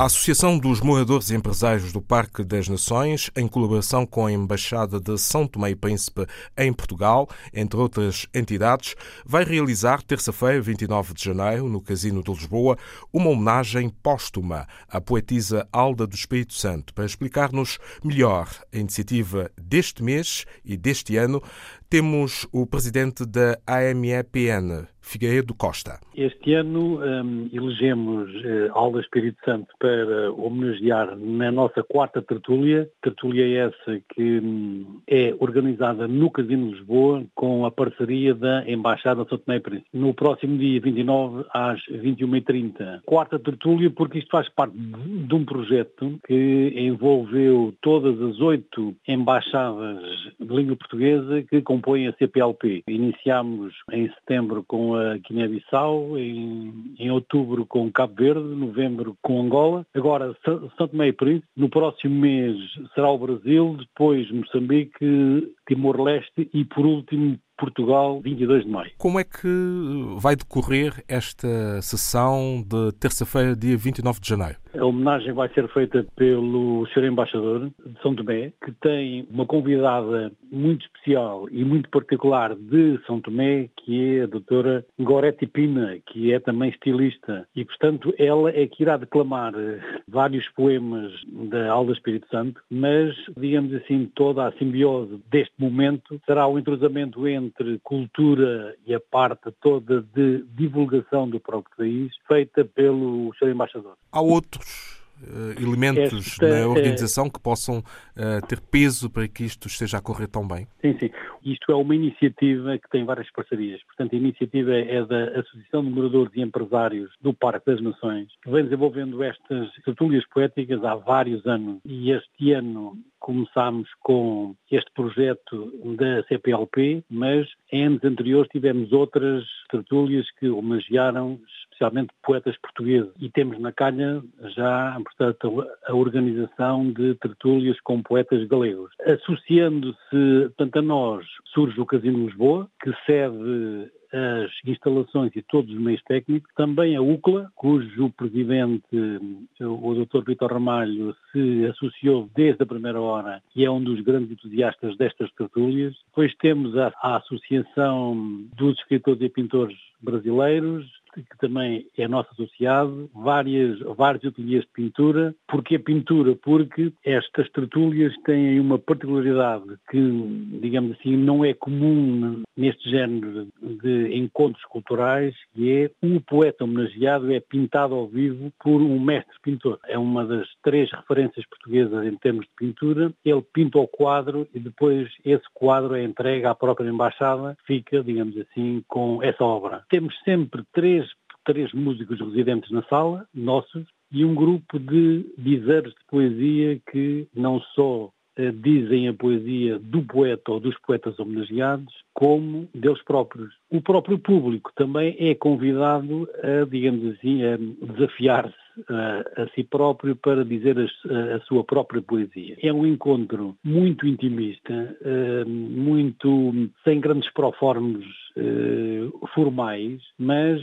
A Associação dos Moradores e Empresários do Parque das Nações, em colaboração com a Embaixada de São Tomé e Príncipe em Portugal, entre outras entidades, vai realizar terça-feira, 29 de janeiro, no Casino de Lisboa, uma homenagem póstuma à poetisa Alda do Espírito Santo. Para explicar-nos melhor a iniciativa deste mês e deste ano, temos o presidente da AMEPN, Figueiredo Costa. Este ano um, elegemos uh, Alda Espírito Santo para homenagear na nossa quarta tertúlia, tertúlia essa que um, é organizada no Casino de Lisboa com a parceria da Embaixada de São Tomé Príncipe. No próximo dia 29 às 21h30. Quarta tertúlia porque isto faz parte de um projeto que envolveu todas as oito embaixadas de língua portuguesa que compõem a CPLP. Iniciámos em setembro com a Guiné-Bissau, em, em outubro com Cabo Verde, novembro com Angola, agora Tomé e Príncipe, no próximo mês será o Brasil, depois Moçambique, Timor-Leste e por último Portugal, 22 de maio. Como é que vai decorrer esta sessão de terça-feira, dia 29 de janeiro? A homenagem vai ser feita pelo Sr. Embaixador de São Tomé, que tem uma convidada muito especial e muito particular de São Tomé, que é a doutora Goretti Pina, que é também estilista. E, portanto, ela é que irá declamar vários poemas da Alda Espírito Santo, mas, digamos assim, toda a simbiose deste momento será o entrosamento entre cultura e a parte toda de divulgação do próprio país, feita pelo Sr. Embaixador. Há outros elementos Esta, na organização é... que possam uh, ter peso para que isto esteja a correr tão bem? Sim, sim. Isto é uma iniciativa que tem várias parcerias. Portanto, a iniciativa é da Associação de Moradores e Empresários do Parque das Nações, que vem desenvolvendo estas tertúlias poéticas há vários anos. E este ano começámos com este projeto da CPLP, mas em anos anteriores tivemos outras tertúlias que homenagearam especialmente poetas portugueses. E temos na calha já, portanto, a organização de tertúlias com poetas galegos. Associando-se, tanto a nós, surge o Casino Lisboa, que cede as instalações e todos os meios técnicos, também a UCLA, cujo presidente, o Dr. Vitor Ramalho, se associou desde a primeira hora e é um dos grandes entusiastas destas tertúlias. Depois temos a, a Associação dos Escritores e Pintores Brasileiros, que também é nosso associado, várias, vários ateliês de pintura. Porquê pintura? Porque estas tertúlias têm uma particularidade que, digamos assim, não é comum neste género de encontros culturais, que é o poeta homenageado é pintado ao vivo por um mestre pintor. É uma das três referências portuguesas em termos de pintura. Ele pinta o quadro e depois esse quadro é entregue à própria embaixada, fica, digamos assim, com essa obra. Temos sempre três três, músicos residentes na sala, nossos, e um grupo de dizeres de poesia que não só eh, dizem a poesia do poeta ou dos poetas homenageados, como deles próprios. O próprio público também é convidado a, digamos assim, a desafiar-se a, a, si próprio para dizer a, a, sua própria poesia. É um encontro muito intimista, eh, muito sem grandes proformes eh, formais, mas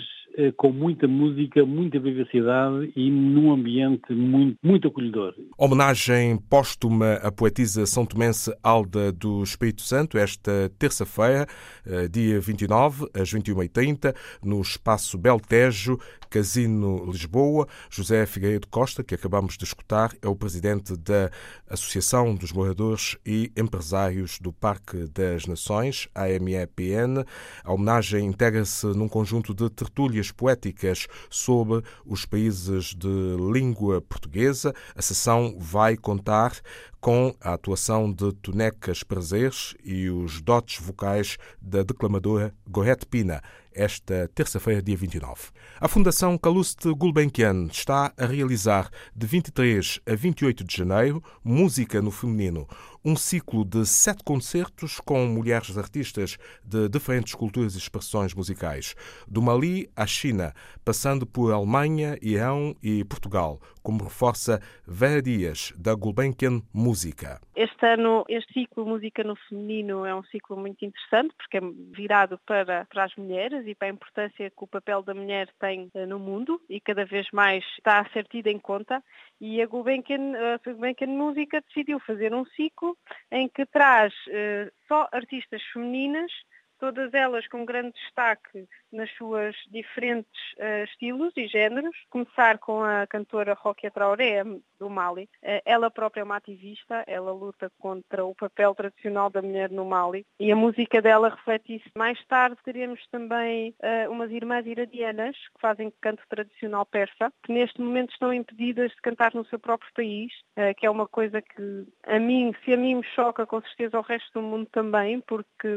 com muita música, muita vivacidade e num ambiente muito, muito acolhedor. Homenagem póstuma à poetisa são tomense Alda do Espírito Santo, esta terça-feira, eh, dia 29, às 21h30, no Espaço Beltejo, Casino Lisboa. José Figueiredo Costa, que acabamos de escutar, é o presidente da Associação dos Moradores e Empresários do Parque das Nações, AMEPN. A homenagem integra-se num conjunto de tertúlias poéticas sobre os países de língua portuguesa. A sessão vai contar com a atuação de Tonecas Prazeres e os dotes vocais da declamadora Gorete Pina, esta terça-feira, dia 29. A Fundação Calouste Gulbenkian está a realizar de 23 a 28 de janeiro Música no Feminino, um ciclo de sete concertos com mulheres artistas de diferentes culturas e expressões musicais, do Mali à China, passando por Alemanha, Irão e Portugal, como reforça Vera Dias, da Gulbenkian Música música. Este ano, este ciclo Música no Feminino é um ciclo muito interessante porque é virado para, para as mulheres e para a importância que o papel da mulher tem uh, no mundo e cada vez mais está a ser tido em conta. E a Gulbenkian, a Música decidiu fazer um ciclo em que traz uh, só artistas femininas todas elas com grande destaque nas suas diferentes uh, estilos e géneros. Começar com a cantora Roquia Traoré, do Mali. Uh, ela própria é uma ativista, ela luta contra o papel tradicional da mulher no Mali e a música dela reflete isso. Mais tarde teremos também uh, umas irmãs iradianas que fazem canto tradicional persa, que neste momento estão impedidas de cantar no seu próprio país, que é uma coisa que a mim, se a mim me choca, com certeza ao resto do mundo também, porque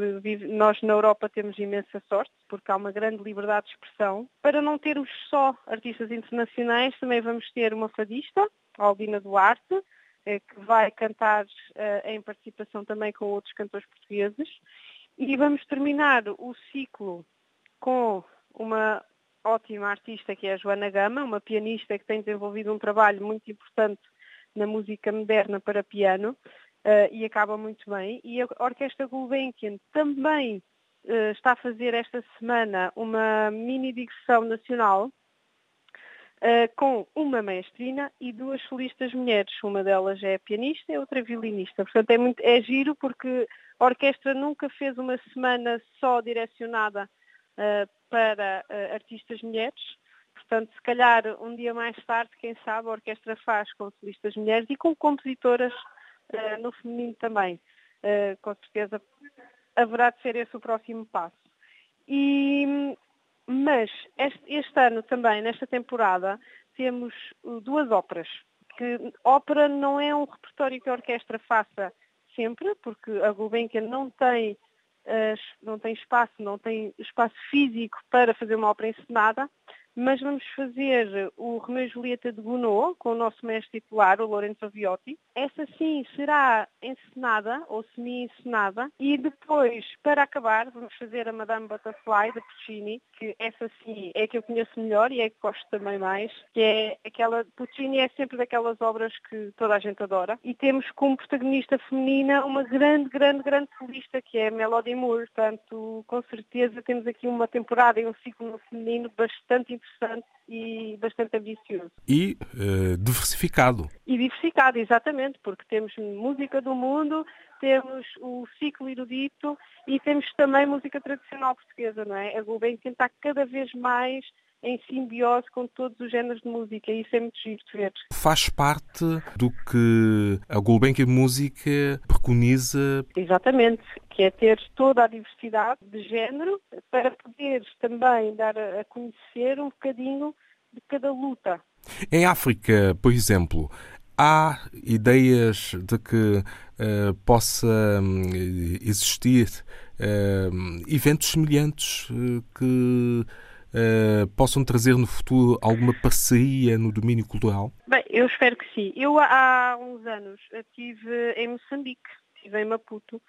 nós na Europa temos imensa sorte, porque há uma grande liberdade de expressão. Para não termos só artistas internacionais, também vamos ter uma fadista, Albina Duarte, eh, que vai cantar uh, em participação também com outros cantores portugueses. E vamos terminar o ciclo com uma ótima artista que é a Joana Gama, uma pianista que tem desenvolvido um trabalho muito importante na música moderna para piano uh, e acaba muito bem. E a Orquestra Gulbenkian também está a fazer esta semana uma mini digressão nacional uh, com uma maestrina e duas solistas mulheres. Uma delas é pianista e outra violinista. Portanto, é, muito, é giro porque a orquestra nunca fez uma semana só direcionada uh, para artistas mulheres. Portanto, se calhar um dia mais tarde, quem sabe, a orquestra faz com solistas mulheres e com compositoras no feminino também. com certeza haverá de ser esse o próximo passo. E, mas este, este ano também, nesta temporada, temos uh, duas óperas. Que ópera não é um repertório que a orquestra faça sempre, porque a Gulbenkian não tem, uh, não tem espaço, não tem espaço físico para fazer uma ópera encenada, mas vamos fazer o Romeu e Julieta de Gounod com o nosso mestre titular, o Lorenzo Viotti. Essa sim será encenada ou semi-encenada e depois, para acabar, vamos fazer a Madame Butterfly de Puccini, que essa sim é que eu conheço melhor e é que gosto também mais, que é aquela, Puccini é sempre daquelas obras que toda a gente adora. E temos como protagonista feminina uma grande, grande, grande solista que é Melody Moore. Portanto, com certeza temos aqui uma temporada e um ciclo no feminino bastante interessante e bastante ambicioso. E uh, diversificado. E diversificado, exatamente, porque temos música do mundo, temos o ciclo erudito e temos também música tradicional portuguesa, não é? A Gulbenkian está cada vez mais em simbiose com todos os géneros de música e isso é muito giro de ver. Faz parte do que a Gulbenkian Música preconiza. Exatamente, que é ter toda a diversidade de género para poder também dar a conhecer um bocadinho de cada luta. Em África, por exemplo, há ideias de que uh, possa um, existir uh, eventos semelhantes uh, que possam trazer no futuro alguma parceria no domínio cultural? Bem, eu espero que sim. Eu há uns anos estive em Moçambique, estive em Maputo,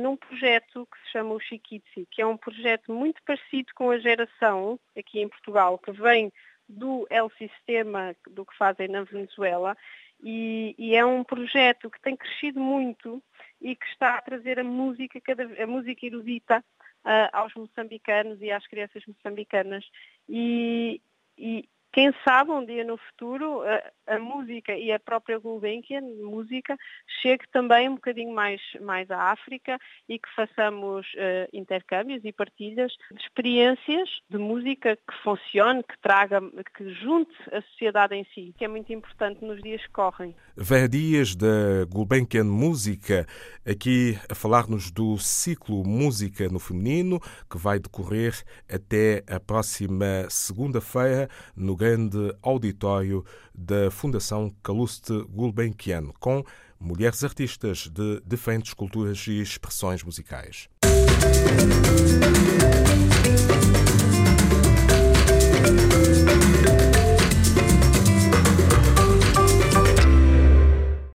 num projeto que se chama o Chiquitsi, que é um projeto muito parecido com a geração aqui em Portugal, que vem do El Sistema, do que fazem na Venezuela, e, e, é um projeto que tem crescido muito e que está a trazer a música, a música erudita uh, aos moçambicanos e às crianças moçambicanas. E, e, quem sabe um dia no futuro a, a música e a própria Gulbenkian, música, chegue também um bocadinho mais, mais à África e que façamos uh, intercâmbios e partilhas de experiências de música que funcione, que traga, que junte a sociedade em si, que é muito importante nos dias que correm. Véia Dias da Gulbenkian Música, aqui a falar-nos do ciclo Música no Feminino, que vai decorrer até a próxima segunda-feira no grande auditório da Fundação Calouste Gulbenkian, com mulheres artistas de diferentes culturas e expressões musicais.